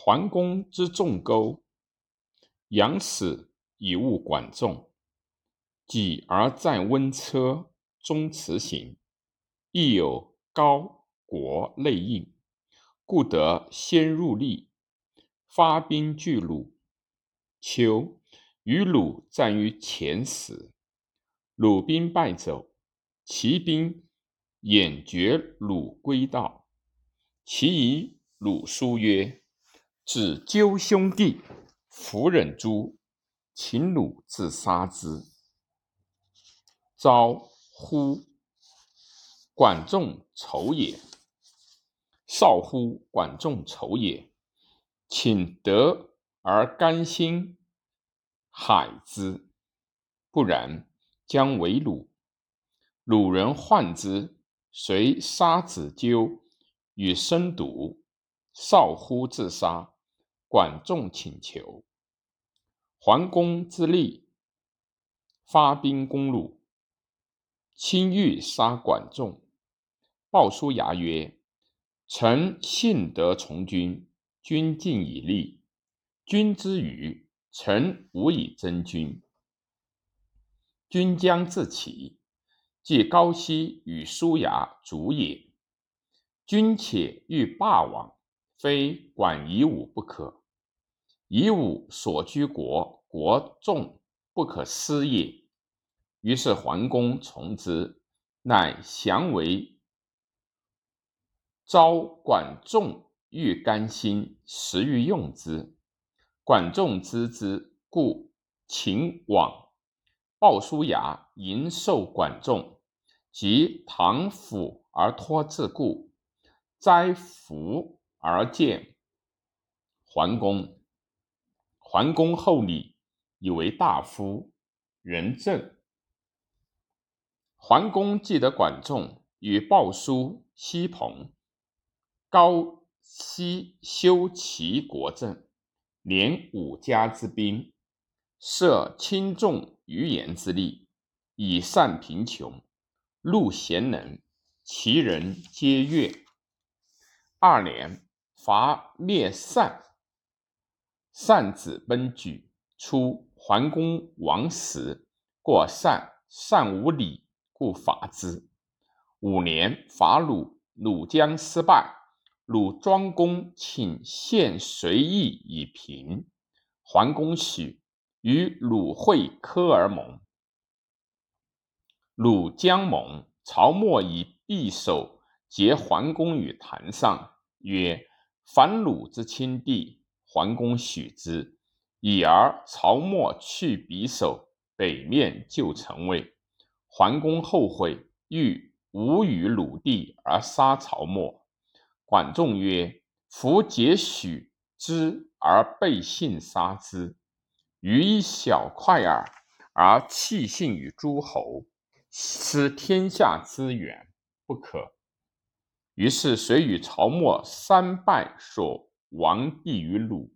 桓公之重钩，阳始以物管仲，己而在温车，终辞行。亦有高国内应，故得先入利，发兵拒鲁。秋，与鲁战于前时，鲁兵败走，齐兵掩绝鲁归道。其以鲁书曰：“子纠兄弟，弗忍诛，请鲁自杀之。”昭乎！管仲仇也。少乎！管仲仇也，请得而甘心海之，不然，将为鲁。鲁人患之，遂杀子纠。与生笃，少乎自杀。管仲请求。桓公之立，发兵攻鲁。亲欲杀管仲，鲍叔牙曰：“臣信得从军，君尽以立。君之语，臣无以争君。君将自起，即高息与叔牙主也。”君且欲霸王，非管夷吾不可。夷吾所居国，国众不可失也。于是桓公从之，乃降为昭。管仲欲甘心，时欲用之。管仲知之，故请往。鲍叔牙迎受管仲，及唐府而托自故。斋服而见桓公，桓公厚礼，以为大夫，仁政。桓公既得管仲，与鲍叔、西彭、高息修齐国政，连五家之兵，设轻重余言之力，以善贫穷，戮贤能，其人皆悦。二年，伐灭善，善子奔举。初，桓公王时，过善，善无礼，故伐之。五年，伐鲁，鲁将失败。鲁庄公请献随邑以平。桓公许，与鲁会科而盟。鲁将盟，曹沫以匕首。结桓公于坛上，曰：“反鲁之亲弟。”桓公许之，已而曹沫去匕首，北面就城卫。桓公后悔，欲无与鲁地而杀曹沫。管仲曰：“夫结许之而背信杀之，余一小块耳，而弃信于诸侯，失天下之远，不可。”于是，遂与曹沫三败，所亡地于鲁。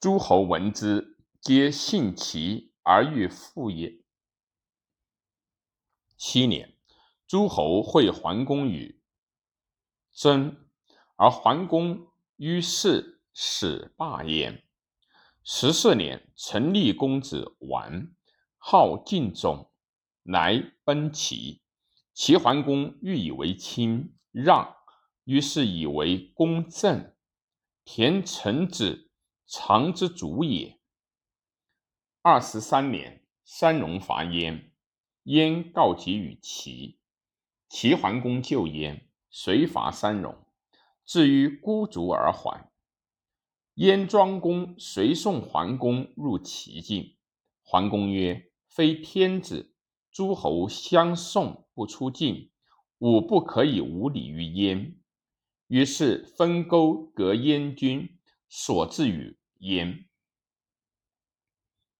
诸侯闻之，皆信其而欲复也。七年，诸侯会桓公与争，而桓公于是始霸焉。十四年，成立公子完，号晋仲，来奔齐。齐桓公欲以为亲。让，于是以为公正。田成子常之主也。二十三年，三戎伐燕，燕告急于齐，齐桓公救燕，遂伐三戎，至于孤竹而还。燕庄公随送桓公入齐境。桓公曰：“非天子，诸侯相送不出境。”吾不可以无礼于燕，于是分沟隔燕军，所至于燕，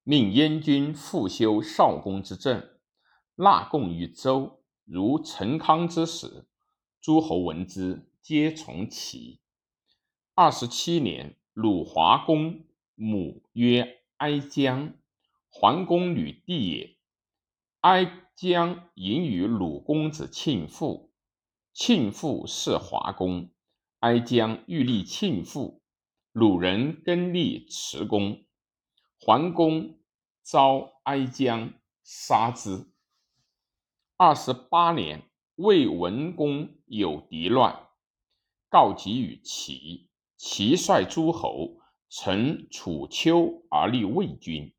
命燕军复修少公之政，纳贡于周，如陈康之时。诸侯闻之，皆从齐。二十七年，鲁华公母曰哀姜，桓公女弟也。哀姜迎与鲁公子庆父，庆父是华公。哀姜欲立庆父，鲁人更立持公，桓公遭哀姜杀之。二十八年，魏文公有敌乱，告急于齐，齐率诸侯乘楚丘而立魏军。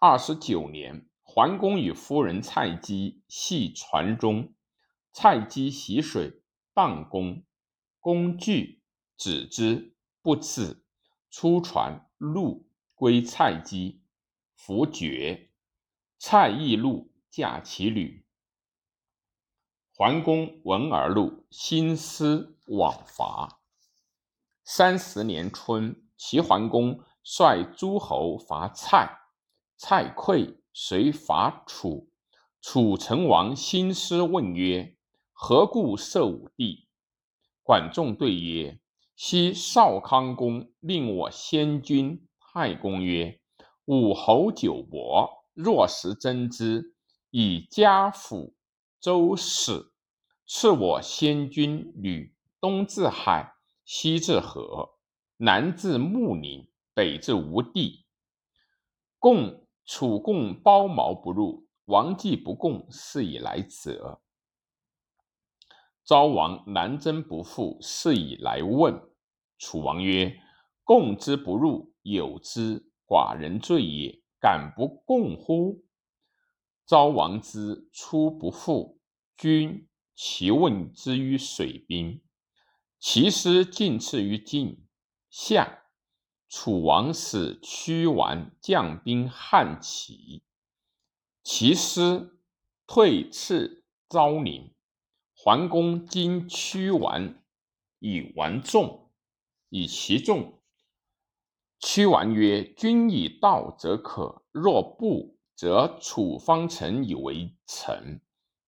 二十九年，桓公与夫人蔡姬系船中，蔡姬洗水，荡弓，弓具止之。不次，出船路归蔡姬，弗绝。蔡亦怒，驾其旅。桓公闻而怒，兴师往伐。三十年春，齐桓公率诸侯伐蔡，蔡溃，遂伐楚。楚成王兴师问曰：“何故射武帝？”管仲对曰：昔少康公令我先君太公曰：“武侯久伯，若时争之，以家辅周室。赐我先君履，东至海，西至河，南至穆陵，北至吴地。共楚共包茅不入，王既不共，是以来者。”昭王南征不复，是以来问。楚王曰：“共之不入，有之，寡人罪也。敢不共乎？”昭王之出不复，君其问之于水滨。其师进次于晋。夏，楚王使屈完将兵汉齐，其师退次昭陵。桓公今屈完以完众，以其众。屈完曰：“君以道则可，若不，则楚方城以为城，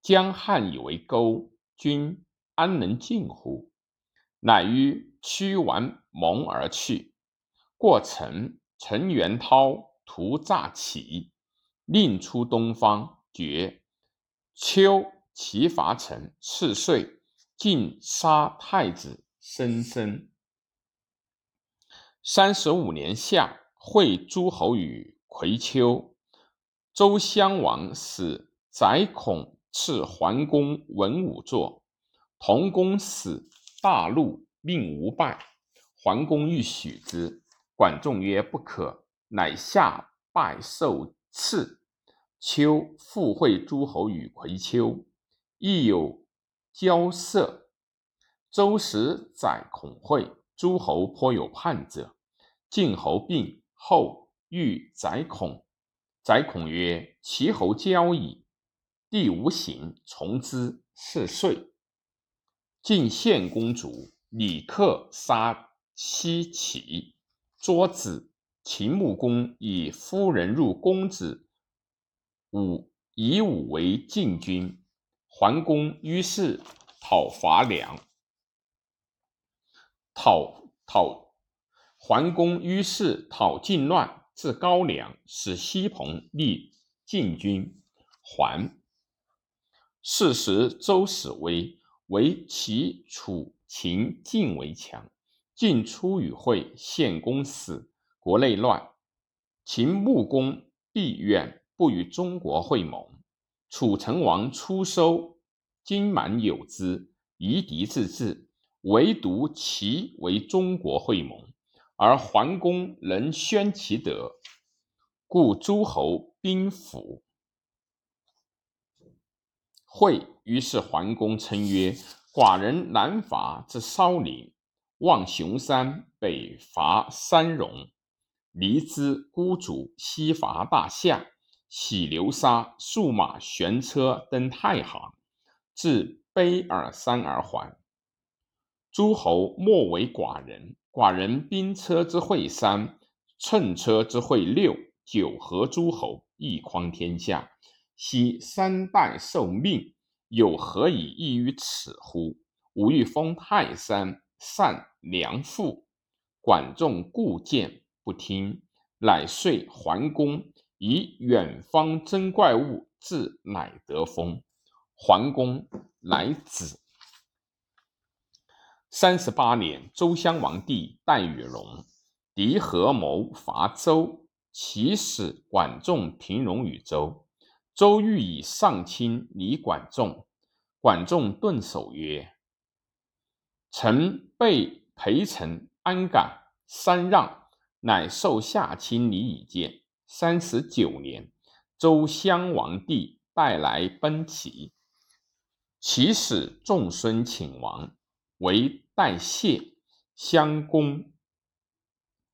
江汉以为沟，君安能进乎？”乃与屈完盟而去。过城，陈元涛屠诈起，令出东方，绝。秋。齐伐陈，次岁，尽杀太子申生。三十五年夏，会诸侯于葵丘。周襄王使宰孔赐桓公文武座。同公使，大怒，命无拜。桓公欲许之，管仲曰：“不可。”乃下拜受赐。秋复会诸侯于葵丘。亦有交涉，周时宰孔会，诸侯颇有叛者。晋侯病后，欲宰孔。宰孔曰：“齐侯交矣，帝无行，从之。”是岁，晋献公主，李克杀西齐，捉子。秦穆公以夫人入公子，武以武为晋军。桓公于是讨伐梁，讨讨桓公于是讨晋乱，至高梁，使西彭立晋军。桓是时周始威，为齐、楚、秦、晋为强。晋出与会，献公死，国内乱。秦穆公必远，不与中国会盟。楚成王出收金满有之，夷狄自治，唯独齐为中国会盟，而桓公能宣其德，故诸侯兵服。会于是桓公称曰：“寡人南伐之烧陵，望雄山，北伐三戎，离之孤竹，西伐大夏。”喜流沙，数马悬车登太行，至卑尔山而还。诸侯莫为寡人，寡人兵车之会三，乘车之会六，九合诸侯，一匡天下。昔三代受命，有何以异于此乎？吾欲封泰山，善良父。管仲固谏不听，乃遂桓公。以远方征怪物，至乃得封。桓公乃止。三十八年，周襄王弟戴与戎敌合谋伐周，起使管仲平戎于周。周欲以上卿礼管仲，管仲顿首曰：“臣被陪臣安敢三让，乃受下卿礼以见。”三十九年，周襄王弟带来奔齐，齐使仲孙请王，为代谢。襄公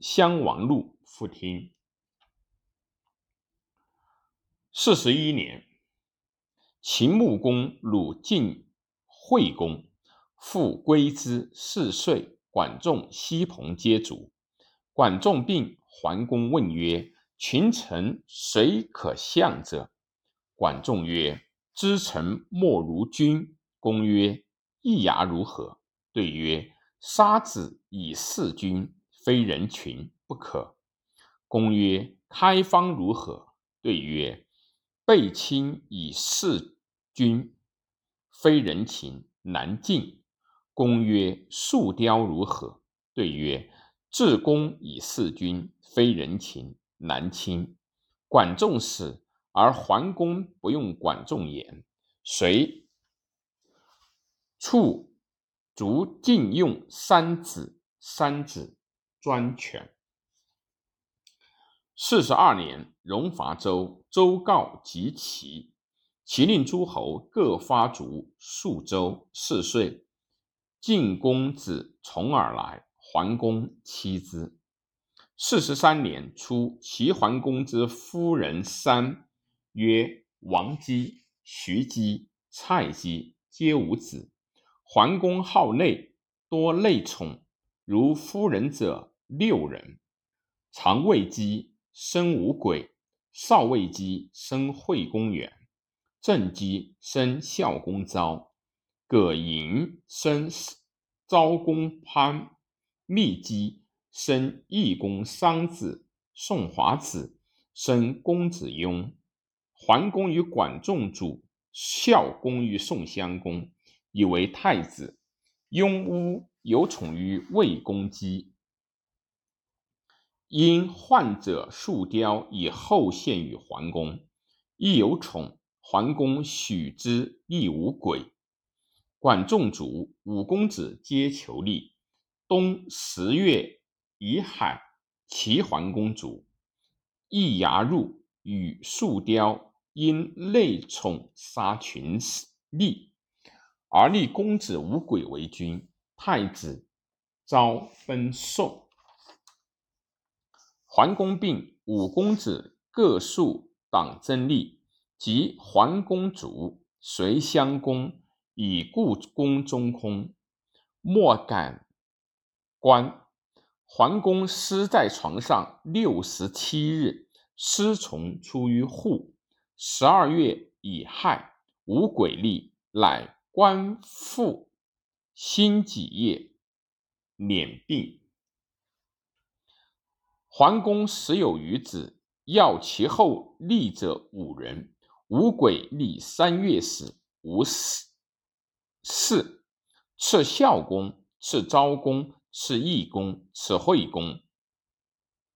襄王怒，复听。四十一年，秦穆公鲁晋惠公，复归之。四岁，管仲、西彭皆卒。管仲病，桓公问曰：“群臣谁可相者？”管仲曰：“知臣莫如君。”公曰：“易牙如何？”对曰：“杀子以事君，非人群，不可。”公曰：“开方如何？”对曰：背亲以事君，非人情，难尽。公曰：“树雕如何？”对曰：“至公以事君，非人情，难亲。”管仲死，而桓公不用管仲言，遂处逐禁用三子，三子专权。四十二年，戎伐周，周告及齐，齐令诸侯各发卒数周。四岁，晋公子重耳来，桓公妻之。四十三年初，齐桓公之夫人三，曰王姬、徐姬、蔡姬，皆无子。桓公好内，多内宠，如夫人者六人，常谓姬。生五鬼，少尉姬生惠公远，正姬生孝公昭，葛寅生昭公潘，密姬生义公桑子，宋华子生公子雍。桓公与管仲主，孝公与宋襄公，以为太子。雍巫有宠于魏公姬。因患者树雕以后献于桓公，亦有宠。桓公许之，亦无鬼。管仲卒，五公子皆求立。冬十月乙亥，齐桓公卒。易牙入与树雕，因内宠杀群吏，而立公子无鬼为君。太子昭奔宋。桓公病，五公子各树党争利，及桓公卒，随襄公以故宫中空，莫敢观。桓公尸在床上六十七日，尸从出于户。十二月乙亥，无鬼力，乃观复辛己夜，免病。桓公时有余子，要其后立者五人。无鬼立三月死，无死。四赐孝公，赐昭公，赐义公，赐惠公。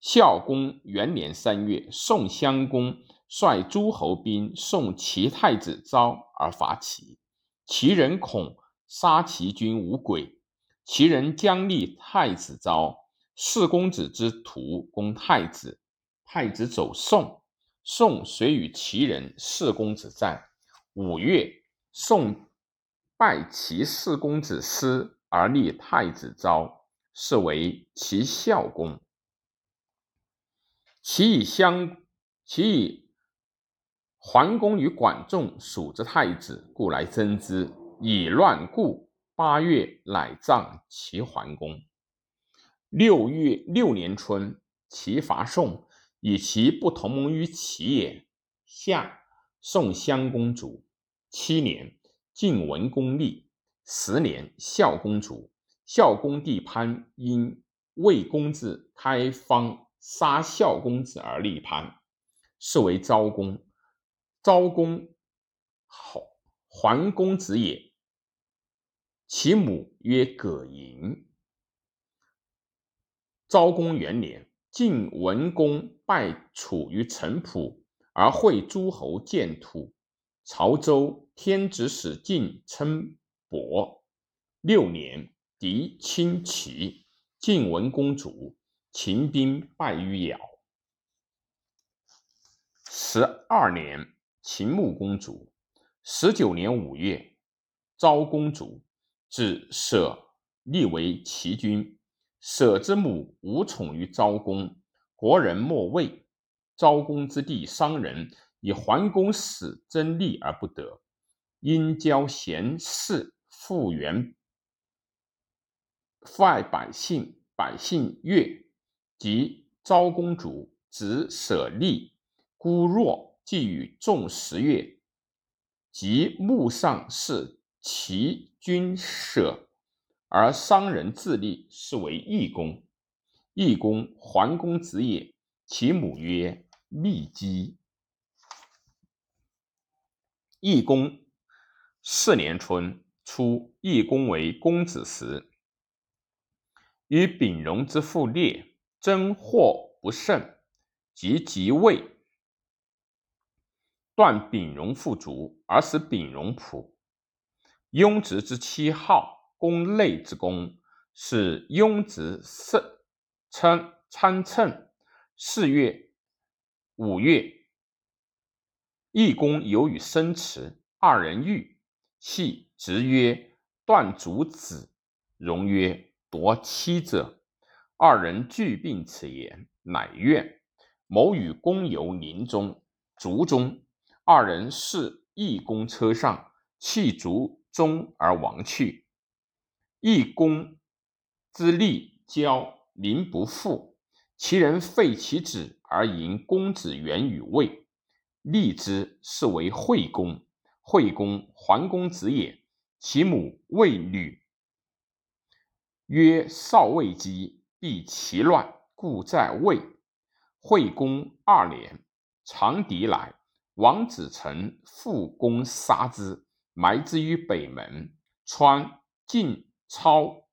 孝公元年三月，宋襄公率诸侯兵送齐太子昭而伐齐，齐人恐杀齐军无鬼，齐人将立太子昭。四公子之徒攻太子，太子走宋，宋遂与齐人四公子战。五月，宋拜齐四公子师而立太子昭，是为齐孝公。其以相，其以桓公与管仲属之太子，故来争之，以乱故。八月，乃葬齐桓公。六月六年春，齐伐宋，以其不同盟于齐也。夏，宋襄公卒。七年，晋文公立。十年，孝公卒。孝公弟潘因魏公子开方杀孝公子而立潘，是为昭公。昭公好桓公子也。其母曰葛莹。昭公元年，晋文公拜楚于城濮，而会诸侯建土。曹州天子使晋称伯。六年，狄侵齐，晋文公主，秦兵败于尧。十二年，秦穆公主。十九年五月，昭公主至舍立为齐君。舍之母无宠于昭公，国人莫畏。昭公之弟商人以桓公死争利而不得，因交贤士，复原父爱百姓，百姓悦。及昭公主子舍利孤弱，既与众十月。即墓上是齐君舍，而商人自立，是为义公。义公，桓公子也。其母曰密姬。义公四年春，初，义公为公子时，与丙荣之父列争祸不胜，即即位。断丙荣父族，而使丙荣仆。雍直之妻号公内之公，是雍直圣称参称。四月、五月，义公有与生迟，二人遇，系直曰：“断足子。”荣曰：“夺妻者。”二人俱病此言，乃怨，谋与公游林中、竹中。二人视义公车上，弃卒中而亡去。义公之力骄，临不复。其人废其子而迎公子元与魏，立之，是为惠公。惠公，桓公子也。其母魏女，曰少未姬，必其乱，故在魏。惠公二年，长狄来。王子成复攻杀之，埋之于北门。川晋超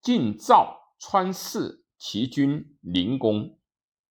晋赵川氏齐军临公。